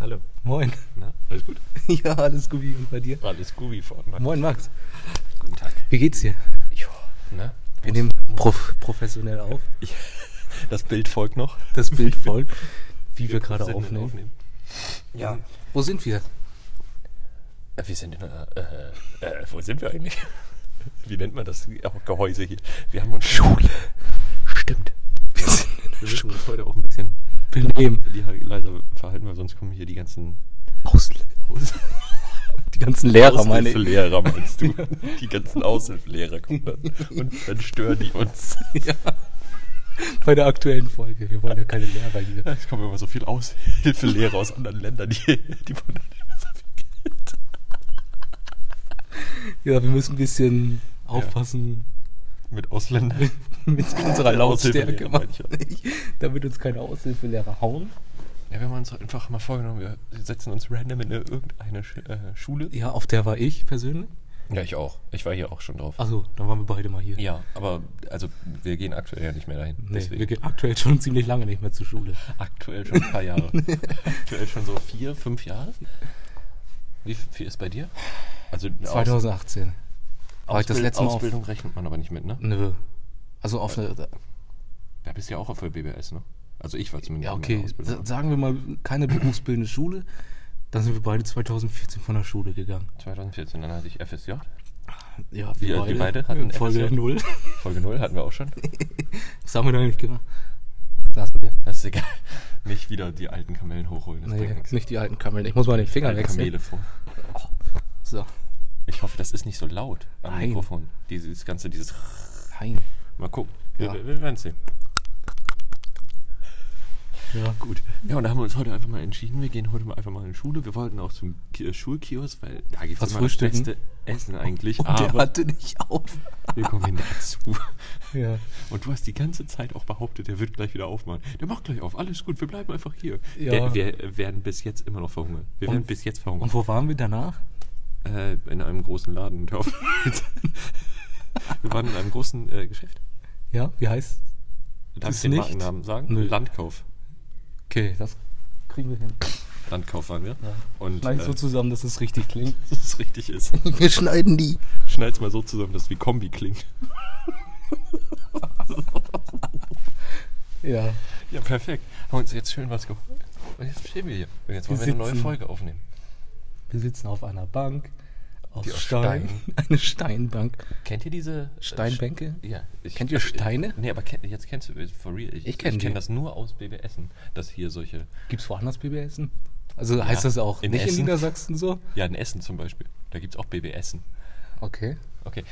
Hallo. Moin. Na, alles gut? Ja, alles gut. Und bei dir? Alles gut wie vorne. Moin, Max. Guten Tag. Wie geht's dir? Jo, ne? Wir nehmen prof professionell auf. Ich, das Bild folgt noch. Das Bild folgt, wie wir gerade professionell aufnehmen. Ja. Wo sind wir? Äh, Wir sind in einer, äh, äh, wo sind wir eigentlich? Wie nennt man das Gehäuse hier? Wir haben uns Schule. Stimmt. Wir sind Wir müssen uns heute auch ein bisschen benehmen. die leiser verhalten, weil sonst kommen hier die ganzen Ausl Aus die ganzen Lehrer, meine ich. Aushilfelehrer, meinst du? Die ganzen Aushilfelehrer kommen dann und dann stören die uns. Ja. Bei der aktuellen Folge. Wir wollen ja keine Lehrer hier. Es kommen immer so viele Aushilfelehrer aus anderen Ländern, die, die wollen so viel Geld. Ja, wir müssen ein bisschen aufpassen Mit Ausländern. mit unserer Lautstärke, damit uns keine Aushilfelehrer hauen. Ja, wir haben uns einfach mal vorgenommen, wir setzen uns random in eine, irgendeine Sch äh, Schule. Ja, auf der war ich persönlich. Ja, ich auch. Ich war hier auch schon drauf. Achso, dann waren wir beide mal hier. Ja, aber also wir gehen aktuell ja nicht mehr dahin. Nee, deswegen. wir gehen aktuell schon ziemlich lange nicht mehr zur Schule. aktuell schon ein paar Jahre. aktuell schon so vier, fünf Jahre. Wie viel ist bei dir? Also 2018. War ich das letzte Mal auf- Ausbildung rechnet man aber nicht mit, ne? Nö. Also auf eine. Da bist du ja auch auf der BBS, ne? Also ich war zumindest Ja, okay. Sagen wir mal, keine berufsbildende Schule. Dann sind wir beide 2014 von der Schule gegangen. 2014, dann hatte ich FSJ. Ja, Wir- wir beide hatten Folge FSJ. 0. Folge 0 hatten wir auch schon. Was haben wir da eigentlich gemacht? Das wir. Ist egal. Nicht wieder die alten Kamellen hochholen. Das Nee, nicht die alten Kamellen. Ich muss mal den Finger Alte wechseln. Kamele vor. So. Ich hoffe, das ist nicht so laut am Nein. Mikrofon. Dieses ganze, dieses. Nein. Mal gucken. Ja. Wir, wir werden sehen. Ja. Gut. Ja, und da haben wir uns heute einfach mal entschieden, wir gehen heute mal einfach mal in die Schule. Wir wollten auch zum Ki- Schulkiosk, weil da gibt es immer das beste Essen eigentlich. Und der aber hatte nicht auf. wir kommen hin dazu. Ja. Und du hast die ganze Zeit auch behauptet, der wird gleich wieder aufmachen. Der macht gleich auf, alles gut, wir bleiben einfach hier. Ja. Wir, wir werden bis jetzt immer noch verhungern. Wir Und- werden bis jetzt verhungern. Und wo waren wir danach? Äh, in einem großen Laden. wir waren in einem großen äh, Geschäft. Ja, wie heißt? Darf Das ich den nicht? Markennamen sagen? Nö. Landkauf. Okay, das kriegen wir hin. Landkauf waren wir. Ja. Und Schneid äh, so zusammen, dass es richtig klingt. dass es richtig ist. Wir schneiden die. Schneid's mal so zusammen, dass es wie Kombi klingt. Ja. Ja, perfekt. Haben uns jetzt schön was geholt. Und jetzt stehen wir hier. Und jetzt wollen Wir wir eine neue. Folge aufnehmen. Wir sitzen auf einer Bank aus Die aus Stein. Eine Steinbank. Kennt ihr diese äh, Steinbänke? Sch- Ja. Ich, Kennt ihr Steine? Nee, aber kenn, jetzt kennst du, äh, for real. Ich, Ich kenn ich kenn das nur aus BBSen, dass hier solche, Gibt's woanders BBSen? Also heißt das auch in nicht in Essen. Niedersachsen so? ja, in Essen zum Beispiel, da gibt's auch BBSen. Okay. Okay.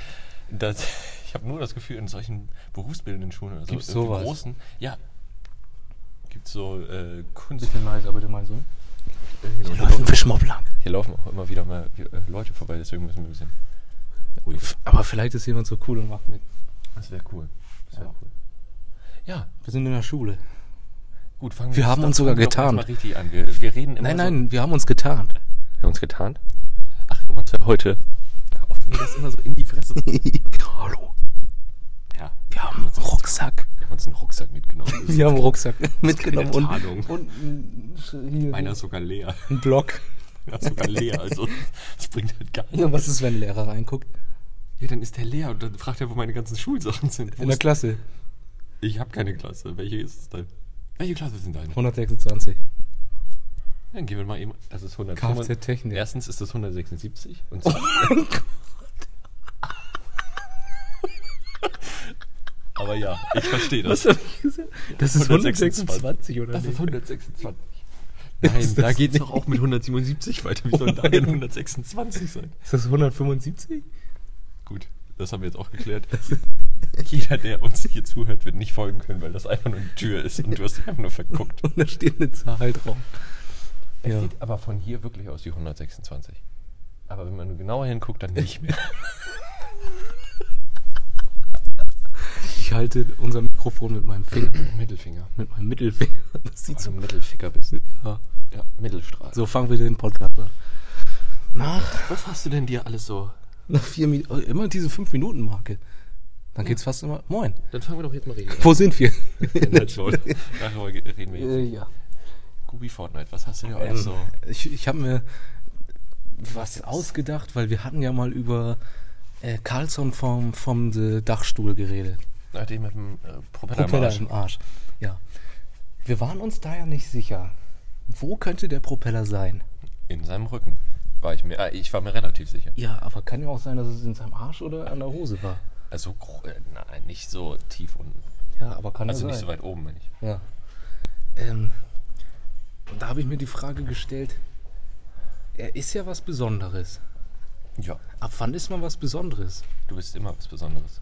Das, ich habe nur das Gefühl, in solchen berufsbildenden Schulen, also Gibt's in sowas? großen, ja, gibt's so äh, Kunst. Bisschen leiser bitte mal so. Hier, Läuft ein laufen, Fischmob lang. hier laufen auch immer wieder mal äh, Leute vorbei, deswegen müssen wir ein bisschen ruhig. Aber vielleicht ist jemand so cool und macht mit. Das wäre cool. Das wäre Ja. cool. Ja, Wir sind in der Schule. gut, fangen Wir jetzt- haben uns sogar wir getarnt. richtig an. Wir, wir reden immer Nein, so, nein, wir haben uns getarnt. Wir haben uns getarnt? Ach, du meinst ja heute. Auf, mir das immer so in die Fresse Hallo. Ja, Wir haben einen Rucksack. wir haben uns einen Rucksack mitgenommen. Wir haben einen Rucksack mitgenommen und, und hier Meiner ist sogar leer. ein Block. Ist sogar leer, also das bringt halt gar nichts. Ja, was ist, wenn ein Lehrer reinguckt? Ja, dann ist der leer und dann fragt er, wo meine ganzen Schulsachen sind. Wo In der Klasse. ich habe keine Klasse. Welche ist es denn? Welche Klasse sind deine? 126. Dann gehen wir mal eben. Das ist 100. Kfz-Technik. Erstens ist das 176 und zweitens. Aber ja, ich verstehe das. Was hab ich gesagt? Das ist 126 oder Das ist nicht? 126. Ist Nein, das da geht es doch auch mit 177 weiter. Wie soll da denn 126 sein? Ist das 175? Gut, das haben wir jetzt auch geklärt. Jeder, der uns hier zuhört, wird nicht folgen können, weil das einfach nur eine Tür ist und du hast dich einfach nur verguckt. Und da steht eine Zahl drauf. Es Ja. sieht aber von hier wirklich aus wie 126. Aber wenn man genauer hinguckt, dann nicht mehr. Ich halte unser Mikrofon mit meinem Finger. Mittelfinger. Mit meinem Mittelfinger. Das sieht Also so. Mittelficker bist. Ja. Ja, Mittelstrahl. So fangen wir den Podcast an. Nach, Was hast du denn dir alles so? nach vier Minuten, immer diese fünf Minuten Marke. Dann geht's fast immer. Moin. Dann fangen wir doch jetzt mal reden. Wo sind wir? Inhaltsmaul. Nachher reden wir Äh, jetzt. ja. Gubi Fortnite, was hast du dir alles Ähm, so? Ich, ich habe mir was ausgedacht, weil wir hatten ja mal über äh, Carlson vom, vom äh, Dachstuhl geredet. Na, den mit dem äh, Propeller, im Propeller Arsch. im Arsch. Ja. Wir waren uns da ja nicht sicher. Wo könnte der Propeller sein? In seinem Rücken. War ich mir, äh, ich war mir relativ sicher. Ja, aber kann ja auch sein, dass es in seinem Arsch oder an der Hose war. Also, äh, nein, nicht so tief unten. Ja, aber kann Also ja nicht so weit oben, wenn ich. Ja. Ähm, und da habe ich mir die Frage gestellt, er ist ja was Besonderes. Ja. Ab wann ist man was Besonderes? Du bist immer was Besonderes.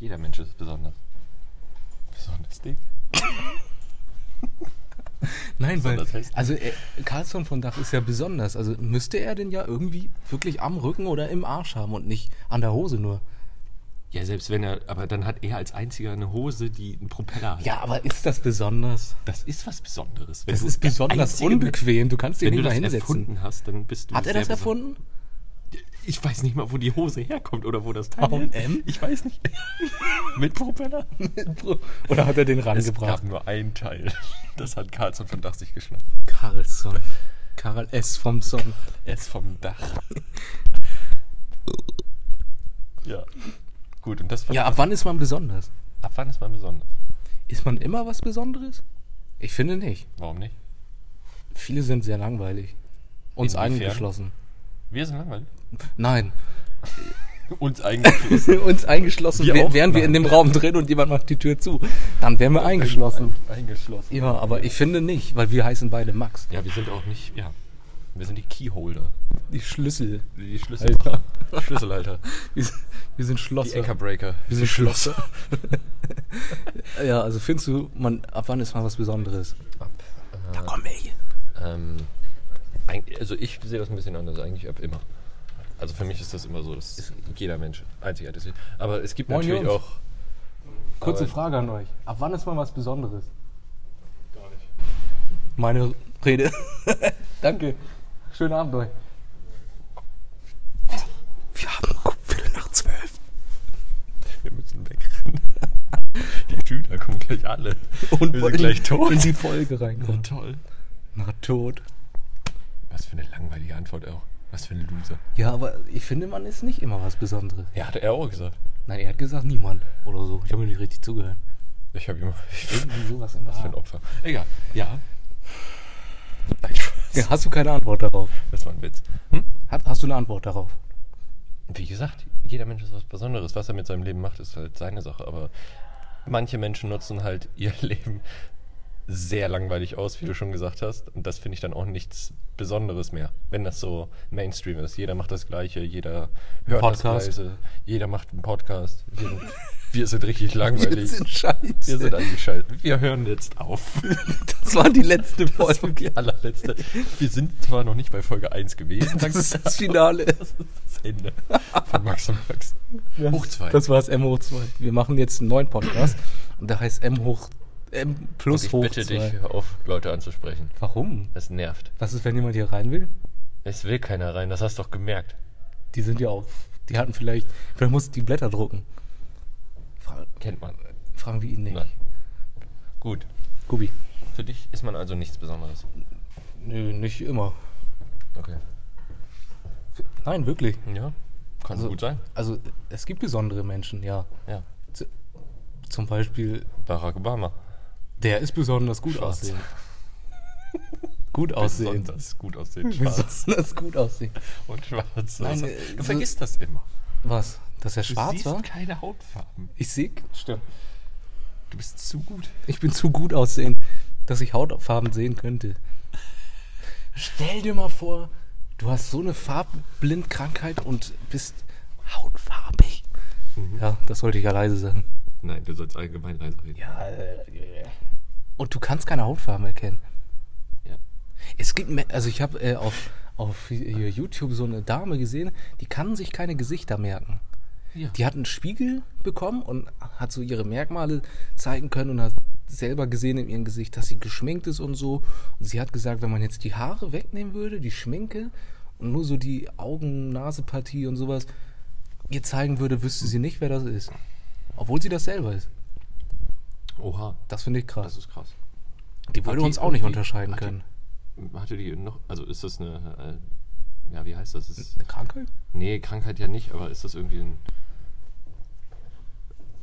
Jeder Mensch ist besonders. Besonders dick. Nein, weil, also er, Carlson von Dach ist ja besonders. Also müsste er den ja irgendwie wirklich am Rücken oder im Arsch haben und nicht an der Hose nur. Ja, selbst wenn er, aber dann hat er als einziger eine Hose, die einen Propeller hat. Ja, aber ist das besonders? Das ist was Besonderes. Wenn Das du ist der besonders unbequem. Du kannst Mensch- den Wenn du nicht mal das hinsetzen. erfunden hast, dann bist du Hat er das erfunden? Ich weiß nicht mal, wo die Hose herkommt oder wo das Teil. M? Ich weiß nicht. Mit Propeller? Oder hat er den Es rangebracht? gab nur ein Teil. Das hat Carlson von Dach sich geschnappt. Carlson. Karl S. vom Son. Es vom Dach. ja. Gut, und das Ja, ab wann ist man besonders? ab wann ist man besonders? Ist man immer was Besonderes? Ich finde nicht. Warum nicht? Viele sind sehr langweilig. Uns Inwiefern? eingeschlossen. Wir sind langweilig. Nein. Uns eigentlich. Uns eingeschlossen, Wir wären wir in dem Raum drin und jemand macht die Tür zu. Dann wären wir eingeschlossen. Eingeschlossen. Ja, aber ich finde nicht, weil wir heißen beide Max. Ja, wir sind auch nicht, ja. Wir sind die Keyholder. Die Schlüssel. Die Schlüsselmacher. Schlüsselhalter. Wir, sind- wir sind Die Schlosser. Anchorbreaker. wir sind Schlosser. ja, also findest du, man, ab wann ist mal was Besonderes? Ab, Da komm ey. ähm, eig- also ich sehe das ein bisschen anders, eigentlich ab immer. Also für mich ist das immer so, dass jeder Mensch einzigartig ist. Aber es gibt Moin, natürlich Jungs. auch. Kurze Frage an euch. Ab wann ist mal was Besonderes? Gar nicht. Meine Rede. Danke. Schönen Abend euch. Wir haben Viertel nach zwölf. Wir müssen wegrennen. Die Schüler kommen gleich alle. Und wir sind gleich tot. in die Folge reinkommen. toll. Na, tot. Was für eine langweilige Antwort auch. Was für ein Loser. Ja, aber ich finde, man ist nicht immer was Besonderes. Ja, hat er auch gesagt. Nein, er hat gesagt, niemand. Oder so. Ich habe mir nicht richtig zugehört. Ich habe ihm. Irgendwie sowas in der Was für ein. Opfer. Egal. Ja. Nein. Ja, hast du keine Antwort darauf? Das war ein Witz. Hm? Hat, hast du eine Antwort darauf? Wie gesagt, jeder Mensch ist was Besonderes. Was er mit seinem Leben macht, ist halt seine Sache. Aber manche Menschen nutzen halt ihr Leben sehr langweilig aus, wie du schon gesagt hast. Und das finde ich dann auch nichts Besonderes mehr, wenn das so Mainstream ist. Jeder macht das Gleiche, jeder hört Podcast. das Gleiche, jeder macht einen Podcast. Wir sind, wir sind richtig langweilig. scheiße. Wir sind eingeschaltet. Wir hören jetzt auf. das war die letzte Folge. die allerletzte. Wir sind zwar noch nicht bei Folge 1 gewesen. Das ist das Finale. Das ist das Ende von Max und Max. Hoch zwei. Das war das M hoch 2. Wir machen jetzt einen neuen Podcast und der heißt M hoch M plus ich hoch bitte 2. dich, auf, Leute anzusprechen. Warum? Das nervt. Was ist, wenn jemand hier rein will? Es will keiner rein, das hast du doch gemerkt. Die sind ja auch. Die hatten vielleicht. Vielleicht mussten die Blätter drucken. Fra Kennt man. fragen wir ihn nicht. Nein. Gut. Gubi. Für dich ist man also nichts Besonderes. Nö, nicht immer. Okay. Nein, wirklich. Ja, kann Also- gut sein. Also, es gibt besondere Menschen, ja. Ja. Z zum Beispiel, Barack Obama. Der ist besonders gut Schwarz. aussehend. gut aussehend. Besonders gut aussehen. Schwarz Besonders gut aussehen. und schwarz. Nein, Also, äh, du so- vergisst das immer. Was? Dass er Du schwarz siehst war? keine Hautfarben. Ich sehe. Stimmt. Du bist zu gut. Ich bin zu gut aussehend, dass ich Hautfarben sehen könnte. Stell dir mal vor, du hast so eine Farbblindkrankheit und bist hautfarbig. Ja, das sollte ich ja leise sagen. Nein, du sollst allgemein leise reden. Ja, äh, und du kannst keine Hautfarben erkennen. Ja. Es gibt, also ich habe äh, auf, auf YouTube so eine Dame gesehen, die kann sich keine Gesichter merken. Ja. Die hat einen Spiegel bekommen und hat so ihre Merkmale zeigen können und hat selber gesehen in ihrem Gesicht, dass sie geschminkt ist und so. Und sie hat gesagt, wenn man jetzt die Haare wegnehmen würde, die Schminke und nur so die Augen-Nase-Partie und sowas ihr zeigen würde, wüsste sie nicht, wer das ist. Obwohl sie das selber ist. Oha, Das finde ich krass. das ist krass. Die würde uns auch nicht unterscheiden hat die- können. Hatte die noch, also ist das eine, äh, ja, wie heißt das? Ist, Eine Krankheit? nee, Krankheit ja nicht, aber ist das irgendwie ein,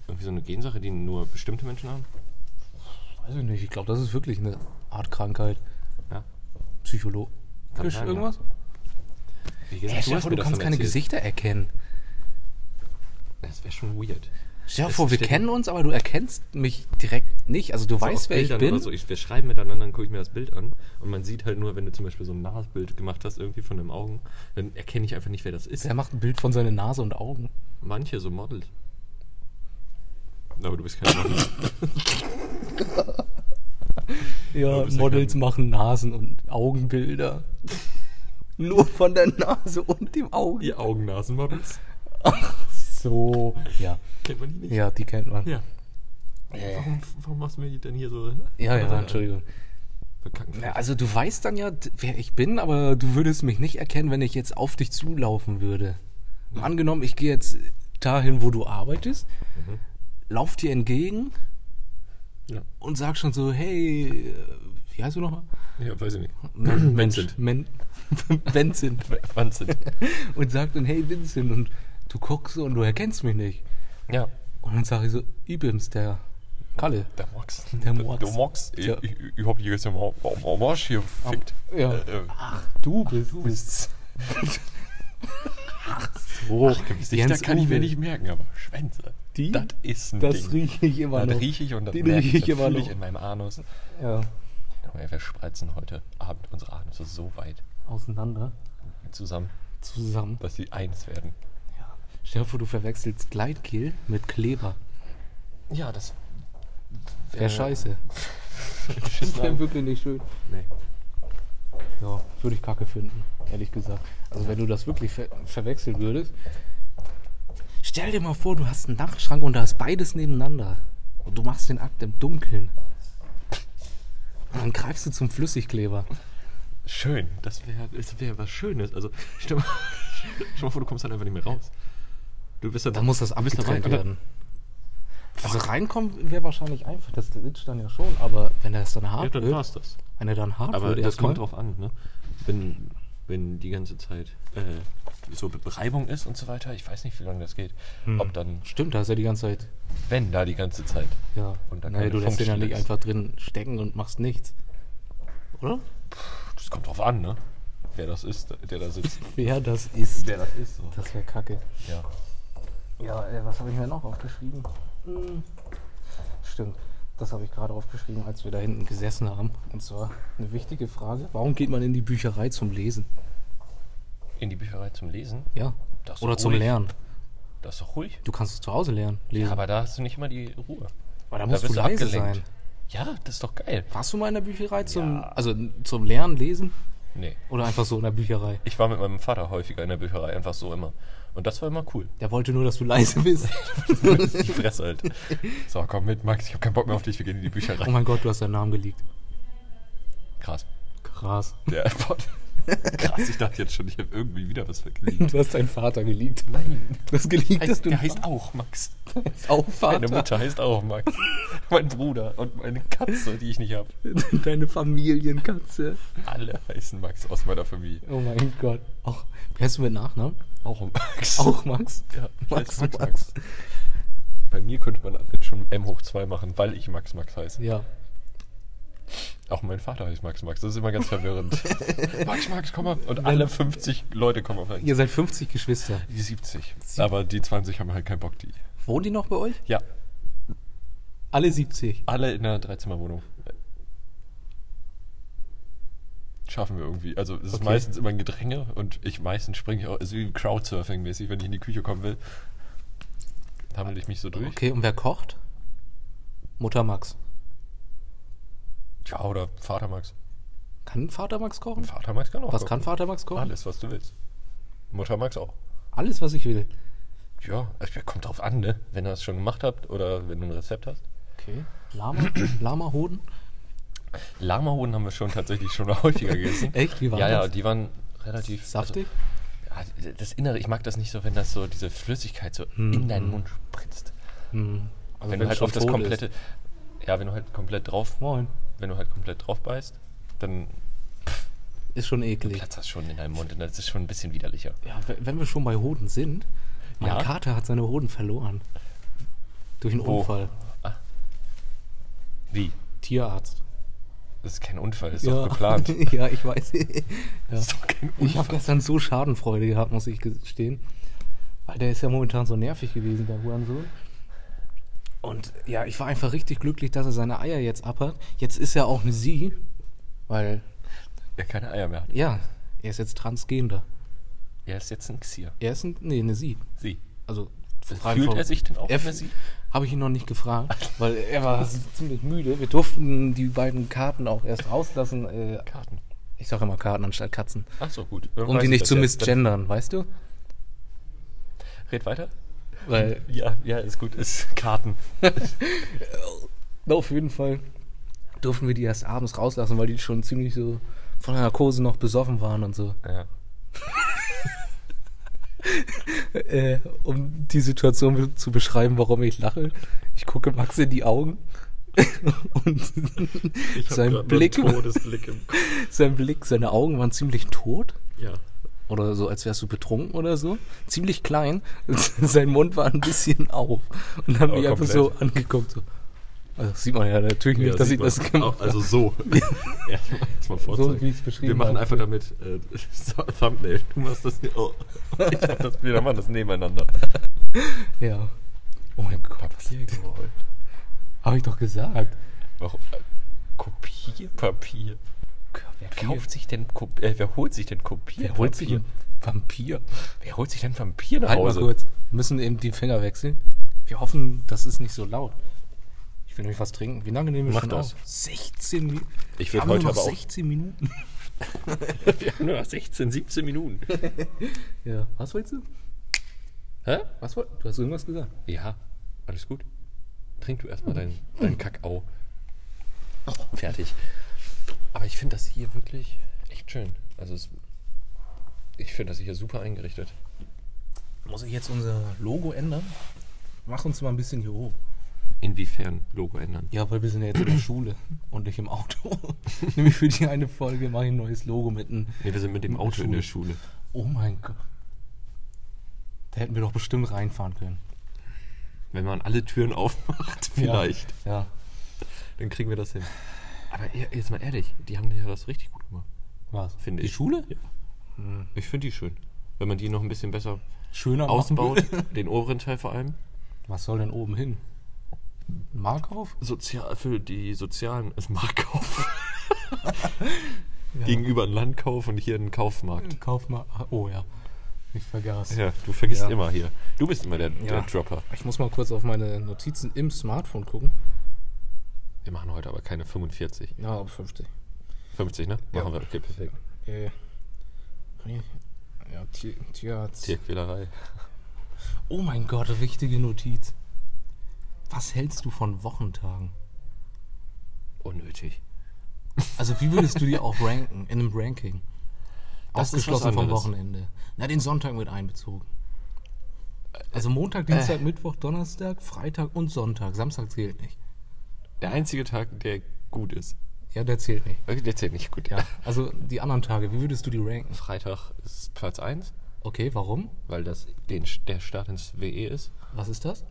irgendwie so eine Gensache, die nur bestimmte Menschen haben? Weiß ich nicht. Ich glaube, das ist wirklich eine Art Krankheit. Ja. Psychologisch sein, ja. irgendwas? Wie gesagt, stell dir vor, du kannst keine Gesichter erkennen. Das wäre schon weird. Stell dir vor, wir kennen uns, aber du erkennst mich direkt nicht. Also du So weißt, wer ich Bildern bin. Oder so. ich, wir schreiben miteinander, dann gucke ich mir das Bild an und man sieht halt nur, wenn du zum Beispiel so ein Nasbild gemacht hast, irgendwie von den Augen, dann erkenne ich einfach nicht, wer das ist. Wer macht ein Bild von seiner Nase und Augen? Manche so Models. Aber du bist kein Model. Ja, ja Models kein- machen Nasen- und Augenbilder. Nur von der Nase und dem Auge. Die Augennasenmodels. So, ja. Kennt man die nicht? Ja, die kennt man. Ja. Ja. Warum, warum machst du mir denn hier so? Ja, ja, Entschuldigung. Na, also du weißt dann ja, wer ich bin, aber du würdest mich nicht erkennen, wenn ich jetzt auf dich zulaufen würde. Mal Angenommen, ich gehe jetzt dahin, wo du arbeitest, Mhm. lauf dir entgegen Ja. und sag schon so, hey, äh, wie heißt du nochmal? ja, weiß ich nicht. Men- Vincent. Vincent. Wahnsinn. Und sag dann, hey Vincent, und du guckst und du erkennst mich nicht. Ja. Und dann sag ich so, Ibims, der Kalle. Der Mox. Der Mox. Der Mox. Ich, Ja. ich, ich hab hier jetzt im Marsch hier fickt. Ja. Äh, äh, Ach, du bist, du bist. so, Ach, Gesichter kann ich mir Uwe. nicht merken, aber Schwänze. Die? Das ist ein Das Ding. rieche ich immer das noch. rieche ich und das Die merke rieche ich, ich immer noch. ich in meinem Anus. Ja, wir spreizen heute Abend unsere Anusse so weit auseinander, zusammen, zusammen. dass sie eins werden. Stell dir vor, du verwechselst Gleitgel mit Kleber. Ja, das Wäre scheiße. Schiss Wäre wirklich nicht schön. nee. Ja, würde ich kacke finden, ehrlich gesagt. Also wenn du das wirklich ver verwechseln würdest. Stell dir mal vor, du hast einen Nachtschrank und da ist beides nebeneinander. Und du machst den Akt im Dunkeln. Und dann greifst du zum Flüssigkleber. Schön. Das wäre das wär was Schönes. Also, stell mal, stell mal vor, du kommst dann einfach nicht mehr raus. Du bist dann, Dann muss das abgetrennt und werden. Also reinkommen wäre wahrscheinlich einfach, das glitscht dann ja schon, aber wenn das dann Dann, ja, hart dann wird, war's das. wenn er dann hart Aber wird das kommt drauf an, ne? Wenn, wenn die ganze Zeit äh, so Bereibung ist und so weiter, ich weiß nicht, wie lange das geht. Hm. Ob dann, Stimmt, da ist er die ganze Zeit. wenn da die ganze Zeit. Ja. Und da naja, du lässt den ja nicht einfach drin stecken und machst nichts. Oder? Das kommt drauf an, ne? Wer das ist, der da sitzt. Wer das ist. Wer das ist, so. Das wäre kacke. Ja. Ja, äh, was habe ich mir noch aufgeschrieben? Hm. Stimmt, das habe ich gerade aufgeschrieben, als wir da hinten gesessen haben. Und zwar eine wichtige Frage. Warum geht man in die Bücherei zum Lesen? In die Bücherei zum Lesen? Ja. Oder zum ruhig. Lernen. Das ist doch ruhig. Du kannst es zu Hause lernen, lesen. Ja, aber da hast du nicht immer die Ruhe. Aber da Da musst du bist du leise abgelenkt. sein. Ja, das ist doch geil. Warst du mal in der Bücherei zum, Ja. also zum Lernen, Lesen? Nee. Oder einfach so in der Bücherei? Ich war mit meinem Vater häufiger in der Bücherei, einfach so immer. Und das war immer cool. Der wollte nur, dass du leise bist. Die Fresse halt. So, komm mit, Max, ich habe keinen Bock mehr auf dich, wir gehen in die oh Bücherei. mein Gott, du hast deinen Namen geleakt. Krass. Krass. Der Pod. Krass, ich dachte jetzt schon, ich habe irgendwie wieder was verkliegt. Du hast deinen Vater geleakt. Nein. Du hast geleakt, dass Heißt, du der heißt auch Max. heißt auch Vater. Meine Mutter heißt auch Max. Mein Bruder und meine Katze, die ich nicht habe. Deine Familienkatze. Alle heißen Max aus meiner Familie. Oh mein Gott. Auch, wie heißt du mit Nachnamen? Auch Max. Auch Max? Ja, Max, Max. Max. Bei mir könnte man jetzt schon M hoch 2 machen, weil ich Max Max heiße. Ja. Auch mein Vater heißt Max Max. Das ist immer ganz verwirrend. Max Max, komm mal. Und alle 50 Leute kommen auf einen. Ihr seid 50 Geschwister. Die 70. Aber die 20 haben halt keinen Bock, die. Wohnen die noch bei euch? Ja, Alle 70. alle in einer Dreizimmerwohnung. Schaffen wir irgendwie. Also es ist Okay. meistens immer ein Gedränge und ich meistens springe ich auch, also wie Crowdsurfing-mäßig, wenn ich in die Küche kommen will. Hammel ich mich so durch. Okay, und wer kocht? Mutter Max. Ja, oder Vater Max. Kann Vater Max kochen? Vater Max kann auch Was kochen. kann Vater Max kochen? Alles, was du willst. Mutter Max auch. Alles, was ich will. Ja, es kommt drauf an, ne? Wenn ihr das schon gemacht habt oder wenn du ein Rezept hast. Okay. Lama? Lama-Hoden? Lamahoden haben wir schon tatsächlich schon häufiger gegessen. Echt? Wie war ja, ja, das? die waren relativ Saftig? Also, ja, das Innere, ich mag das nicht so, wenn das so diese Flüssigkeit so in deinen Mund spritzt. Hm. Also wenn du halt auf das komplette, ja, wenn du halt komplett drauf, Ist. Moin. wenn du halt komplett drauf beißt, dann Ist schon eklig. platzt das schon in deinem Mund und das ist schon ein bisschen widerlicher. Ja, wenn wir schon bei Hoden sind, mein Ja? Kater hat seine Hoden verloren. Durch einen Wo? Unfall. Wie? Tierarzt. Das ist kein Unfall, das ist doch geplant. ja, ich weiß. ja. Das ist doch kein Ich habe Unfall. gestern so Schadenfreude gehabt, muss ich gestehen. Weil der ist ja momentan so nervig gewesen, der Hurensohn. Und ja, ich war einfach richtig glücklich, dass er seine Eier jetzt abhat. Jetzt ist er auch eine Sie, weil, Er keine Eier mehr hat. ja, er ist jetzt transgender. Er ist jetzt ein Xier. Er ist ein, nee, eine Sie. Sie. Also, Fühlt er sich denn auch er eine Sie? Habe ich ihn noch nicht gefragt, weil er war ziemlich müde. Wir durften die beiden Karten auch erst rauslassen. Äh, Karten. ich sage immer Karten anstatt Katzen. Ach so, gut. Dann Um die ich nicht zu misgendern, weißt du? Red weiter. Weil Ja, ja, ist gut. Ist Karten. auf jeden Fall durften wir die erst abends rauslassen, weil die schon ziemlich so von der Narkose noch besoffen waren und so. Ja. Äh, um die Situation zu beschreiben, warum ich lache. Ich gucke Max in die Augen und sein Blick, sein Blick, seine Augen waren ziemlich tot. Ja. oder so, als wärst du betrunken oder so. Ziemlich klein. Sein Mund war ein bisschen auf. Und haben Aber mich einfach so angeguckt. So. Also das sieht man ja natürlich nicht, dass ich das gemacht Also so. Erstmal habe. So vorzeigen. wie ich es beschrieben Wir machen einfach damit äh, so, Thumbnail. Du machst das. Oh. Ich mach das, wir machen das nebeneinander. Ja. Oh mein Gott, was Papiergeräusch. habe ich doch gesagt. Warum? Kopierpapier. Wer kauft sich denn Kop äh, wer holt sich denn Kopierpapier? Wer holt sich einen Vampir? wer holt sich denn Vampir nach Halt mal Hause? kurz. Wir müssen eben die Finger wechseln. Wir hoffen, das ist nicht so laut. Ich will nämlich was trinken. Wie lange nehmen wir Mach schon das. auf? 16 Minuten. Ich will heute nur noch aber auch- 16 Minuten. Wir haben nur noch 16, 17 Minuten. Ja. Was wolltest du? Hä? Was wolltest du? Du hast irgendwas gesagt. Ja, alles gut. Trink du erstmal deinen dein Kakao. Fertig. Aber ich finde das hier wirklich echt schön. Also es, ich finde das hier super eingerichtet. Muss ich jetzt unser Logo ändern? Mach uns mal ein bisschen hier hoch. Inwiefern Logo ändern? Ja, weil wir sind ja jetzt in der Schule und nicht im Auto. Nämlich für die eine Folge mache ich ein neues Logo mit einem. Nee, wir sind mit dem Auto in der Schule. Oh mein Gott. Da hätten wir doch bestimmt reinfahren können. Wenn man alle Türen aufmacht, vielleicht, Ja. dann kriegen wir das hin. Aber jetzt mal ehrlich, die haben ja das richtig gut gemacht, Was? finde die ich. Schule? Ja. Ich finde die schön. Wenn man die noch ein bisschen besser Schöner ausbaut, den oberen Teil vor allem. Was soll denn oben hin? Markauf? Sozial, für die sozialen ist Marktkauf. Gegenüber ein Landkauf und hier ein Kaufmarkt. Kauf mal. ah, Oh ja. Ich vergaß. Ja, du vergisst Ja. immer hier. Du bist immer der, der Ja. Dropper. Ich muss mal kurz auf meine Notizen im Smartphone gucken. Wir machen heute aber keine 45. Ja, aber 50. 50, ne? Ja. Machen wir. Okay, perfekt. Äh, ja, Tier, Tierarzt. Tierquälerei. Oh mein Gott, wichtige Notiz. Was hältst du von Wochentagen? Unnötig. Also wie würdest du die auch ranken, in einem Ranking? Das Ausgeschlossen vom. Wochenende. Na, den Sonntag mit einbezogen. Also Montag, Dienstag, Mittwoch, Donnerstag, Freitag und Sonntag. Samstag zählt nicht. Der einzige Tag, der gut ist. Ja, der zählt nicht. Okay, Der zählt nicht gut. Ja, also die anderen Tage, wie würdest du die ranken? Freitag ist Platz 1, Okay, warum? weil das den, der Start ins WE ist. Was ist das?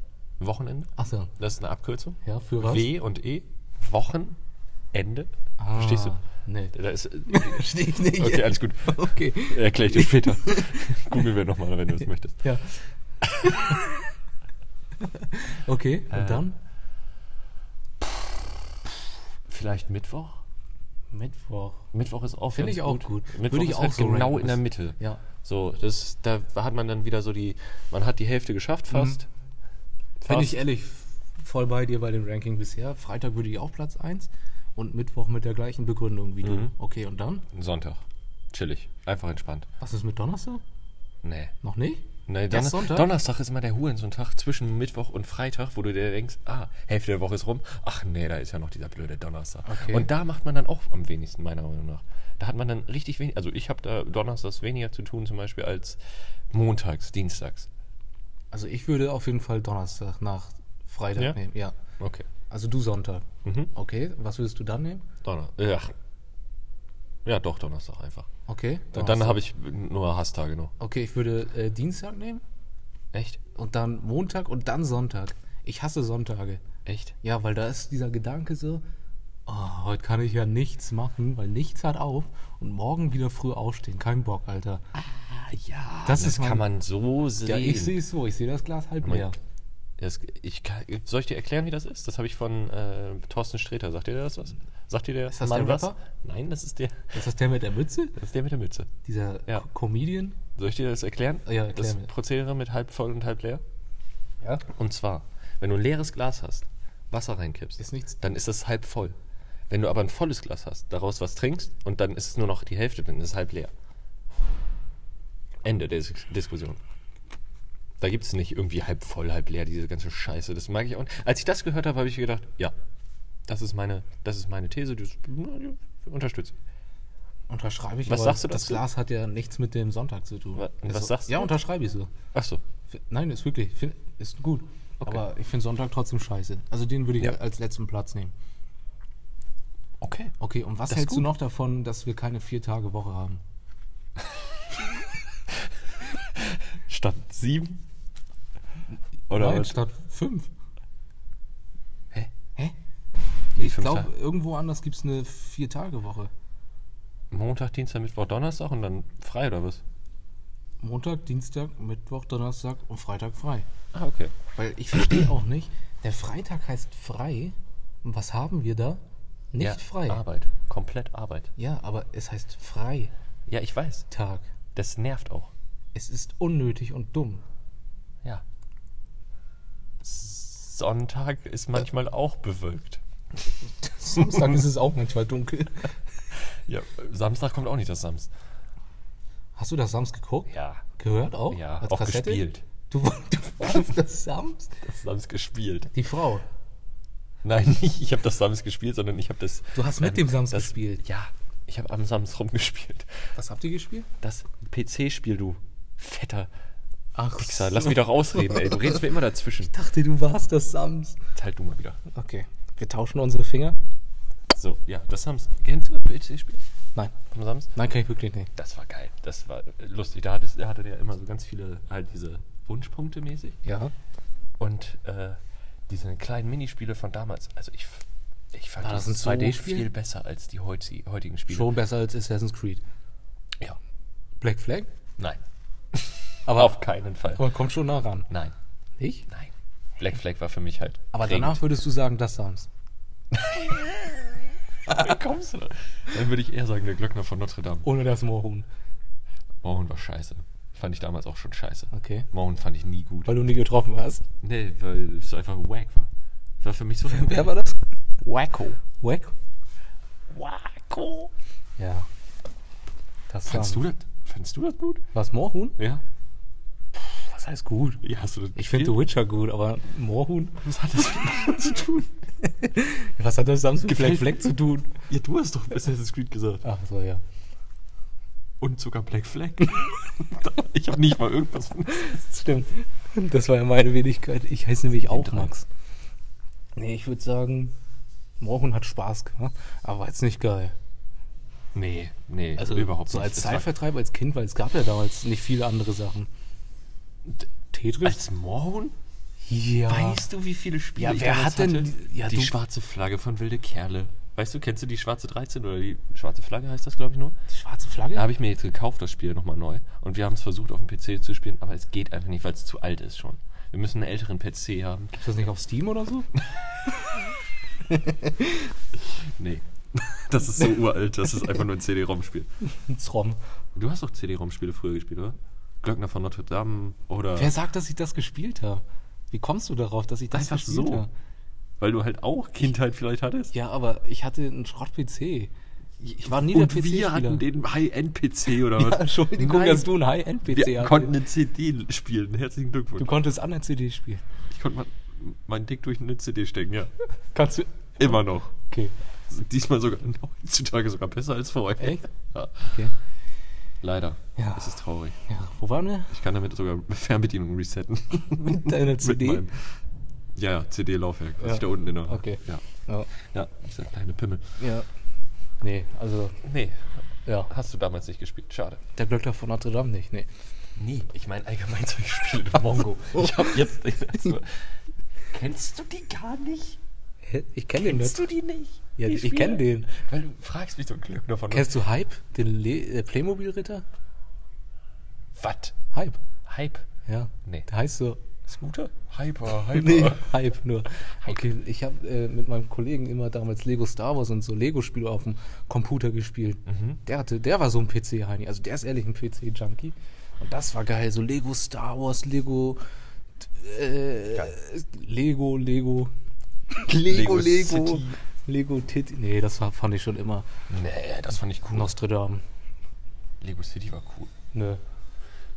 Wochenende. Achso, Das ist eine Abkürzung. ja, für was? W und E. Wochenende. Ah, Verstehst du? Nee. Da ist, Verstehe ich nicht. okay, alles gut. Okay. Erkläre ich dir später. Googeln wir nochmal, wenn du es möchtest. Ja. okay, und Äh, dann? Vielleicht Mittwoch? Mittwoch. Mittwoch ist auch Finde ich auch gut. Mittwoch Würde ich ist auch halt so genau in der Mitte. Ja. So, das, da hat man dann wieder so die, man hat die Hälfte geschafft fast. Bin ich ehrlich voll bei dir bei dem Ranking bisher. Freitag würde ich auch Platz 1 und Mittwoch mit der gleichen Begründung wie du. Mhm. Okay, und dann? Sonntag. Chillig. Einfach entspannt. Was ist mit Donnerstag? Nee. Noch nicht? Nee, Donner Sonntag? Donnerstag ist immer der Hurensonntag zwischen Mittwoch und Freitag, wo du dir denkst, ah, Hälfte der Woche ist rum. Ach nee, da ist ja noch dieser blöde Donnerstag. Okay. Und da macht man dann auch am wenigsten, meiner Meinung nach. Da hat man dann richtig wenig, also ich habe da Donnerstags weniger zu tun zum Beispiel als montags, dienstags. Also ich würde auf jeden Fall Donnerstag nach Freitag Ja? nehmen. Ja. Okay. Also du Sonntag. Mhm. Okay, was würdest du dann nehmen? Donner. Ja. ja, doch, Donnerstag einfach. Okay. Dann Donnerstag. habe ich nur Hasstage nur. Okay, ich würde äh, Dienstag nehmen Echt? und dann Montag und dann Sonntag. Ich hasse Sonntage. Echt? Ja, weil da ist dieser Gedanke so, oh, heute kann ich ja nichts machen, weil nichts hat auf und morgen wieder früh aufstehen. Kein Bock, Alter. Ah, ja. Das Das, kann man so sehen. Ja, ich sehe es so. Ich sehe das Glas halb leer. Das, ich, kann- soll ich dir erklären, wie das ist? Das habe ich von äh, Thorsten Sträter. Sagt dir das was? Sagt dir der Ist das Mann der was? Nein, das ist der, Ist das der mit der Mütze? das ist der mit der Mütze. Dieser Ja. Co- Comedian? Soll ich dir das erklären? Ja, erklär das mir. Prozedere mit halb voll und halb leer? Ja. Und zwar, wenn du ein leeres Glas hast, Wasser reinkippst, Ist nichts- dann ist es halb voll. Wenn du aber ein volles Glas hast, daraus was trinkst und dann ist es nur noch die Hälfte, dann ist es halb leer. Ende der Dis Diskussion. Da gibt es nicht irgendwie halb voll, halb leer, diese ganze Scheiße. Das mag ich auch nicht. Als ich das gehört habe, habe ich gedacht, ja, das ist meine, das ist meine These, die, die unterstütze ich. Unterschreibe ich. Was sagst du Das dazu? Glas hat ja nichts mit dem Sonntag zu tun. Wa- und was sagst du Ja, unterschreibe ich so. Achso, F- Nein, ist wirklich, ist gut. Okay. Aber ich finde Sonntag trotzdem scheiße. Also den würde ich Ja. als letzten Platz nehmen. okay. Okay, und was Das hältst du noch davon, dass wir keine Vier-Tage-Woche haben? Statt sieben? Oder Nein, was? statt fünf. Hä? Hä? Ich glaube, irgendwo anders gibt es eine Vier-Tage-Woche. Montag, Dienstag, Mittwoch, Donnerstag und dann frei oder was? Montag, Dienstag, Mittwoch, Donnerstag und Freitag frei. Ah, okay. Weil ich verstehe auch nicht, der Freitag heißt frei. Und was haben wir da? Nicht ja, frei. Arbeit. Komplett Arbeit. Ja, aber es heißt Freitag. Ja, ich weiß. Das nervt auch. Es ist unnötig und dumm. Ja. Sonntag ist manchmal auch bewölkt. Samstag ist es auch manchmal dunkel. Ja, Samstag kommt auch nicht das Sams. Hast du das Sams geguckt? Ja. Gehört auch? Ja, Als auch Kassette? gespielt. Du, du warst das Sams? Das Sams gespielt. Die Frau. Nein, nicht ich habe das Sams gespielt, sondern ich habe das. Du hast mit dem Sams das, gespielt. Ja, ich habe am Sams rumgespielt. Was habt ihr gespielt? Das PC-Spiel, du fetter Ach, Wichser. Lass mich doch ausreden, ey. Du redest mir immer dazwischen. Ich dachte, du warst das Sams. Jetzt halt du mal wieder. Okay. Wir tauschen unsere Finger? So, ja, das Sams. Kennst du das PC-Spiel Nein. vom Sams? Nein, kann ich wirklich nicht. Das war geil. Das war lustig. Da hatte, hatte der immer so ganz viele, halt diese Wunschpunkte mäßig. Ja. Und äh, diese kleinen Minispiele von damals. Also ich, ich fand War das die ein so 2D-Spiel? viel besser als die heuti- heutigen Spiele. Schon besser als Assassin's Creed. Ja. Black Flag? Nein. Aber, Auf keinen Fall. aber kommt schon nah ran. Nein. Ich? Nein. Black Flag war für mich halt. Aber prägend. danach würdest du sagen, das. Wie kommst du da? Dann würde ich eher sagen, der Glöckner von Notre Dame. Ohne das Moorhuhn. Morgen war scheiße. Fand ich damals auch schon scheiße. Okay. Morgen fand ich nie gut. Weil du nie getroffen hast. Nee, weil es einfach wack war. Das war für mich so Wer war das? Wacko. Wack? Wacko. Ja. Das Fandst du das? Fandst du das gut? Was, Moorhuhn? Ja. Was heißt gut? Ja, hast du das Ich finde The Witcher gut, aber Moorhuhn? Was hat das mit zu tun? Was hat das Sams mit Black Flag zu tun? Ja, du hast doch Assassin's Creed gesagt. Ach so, ja. Und sogar Black Flag. ich habe nicht mal irgendwas von Stimmt. Das war ja meine Wenigkeit. Ich heiße nämlich auch. Max. Nee, ich würde sagen, Moorhuhn hat Spaß gemacht, aber jetzt nicht geil. Nee, nee, Also überhaupt so nicht. als Das war- Zeitvertreib, als Kind, weil es gab ja damals nicht viele andere Sachen. Tetris? Als Morgen? ja. Weißt du, wie viele Spiele Ja, wer hat denn hatte? die- ja, die schwarze Flagge von Wilde Kerle. Weißt du, kennst du die schwarze 13 oder die schwarze Flagge heißt das, glaube ich, nur? Die schwarze Flagge? Da habe ich mir jetzt gekauft, das Spiel nochmal neu. Und wir haben es versucht, auf dem PC zu spielen, aber es geht einfach nicht, weil es zu alt ist schon. Wir müssen einen älteren PC haben. Ist das nicht auf Steam oder so? Nee. Das ist so uralt, das ist einfach nur ein CD-ROM-Spiel. Ein Zrom. Du hast doch CD-ROM-Spiele früher gespielt, oder? Glöckner von Notre Dame oder. Wer sagt, dass ich das gespielt habe? Wie kommst du darauf, dass ich das Einfach gespielt so. habe? Weil du halt auch Kindheit vielleicht hattest? Ja, aber ich hatte einen Schrott-PC. Ich war nie Und der PC-Spieler. wir hatten den High-End-PC oder was? Ja, Entschuldigung, Nein. dass du einen High-End-PC Wir hattest. konnten eine CD spielen. Herzlichen Glückwunsch. Du konntest an der CD spielen. ich konnte mein, mein Dick durch eine CD stecken, ja. Kannst du. Immer noch. Okay. Diesmal sogar heutzutage sogar besser als vorher. Echt? Ja. Okay. Leider. Ja. Es ist traurig. Ja, wo waren wir? Ich kann damit sogar Fernbedienung resetten. Mit deiner Mit CD. meinem Ja, ja, CD-Laufwerk, was Ja. ich da unten in der. Okay. Ja, Ja. ja dieser kleine Pimmel. ja. Nee, also, Nee, ja. hast du damals nicht gespielt. Schade. Der Glöckner von Notre Dame nicht, nee. Nee, ich meine allgemein solche Spiele. Mongo. Ich hab jetzt. Also, kennst du die gar nicht? Hä? Ich kenne den Kennst nicht. du die nicht? Ja, Die ich Spiele? kenn den. Weil du fragst mich so ein Glückner von Kennst du Hype? Den Le äh, Playmobil-Ritter? Was? Hype. Hype? Ja. Nee. Der heißt so. Scooter? Hyper, Hyper. Nee, Hype nur. Okay, ich habe äh, mit meinem Kollegen immer damals Lego Star Wars und so Lego-Spiele auf dem Computer gespielt. Mhm. Der hatte, der war so ein PC-Heini. Also der ist ehrlich ein PC-Junkie. Und das war geil. So Lego Star Wars, Lego. Äh, Lego, Lego. Lego, Lego Lego. City. Lego Titty. Nee, das war, fand ich schon immer. Nee, das fand ich cool. Nostradamus. Lego City war cool. Nö.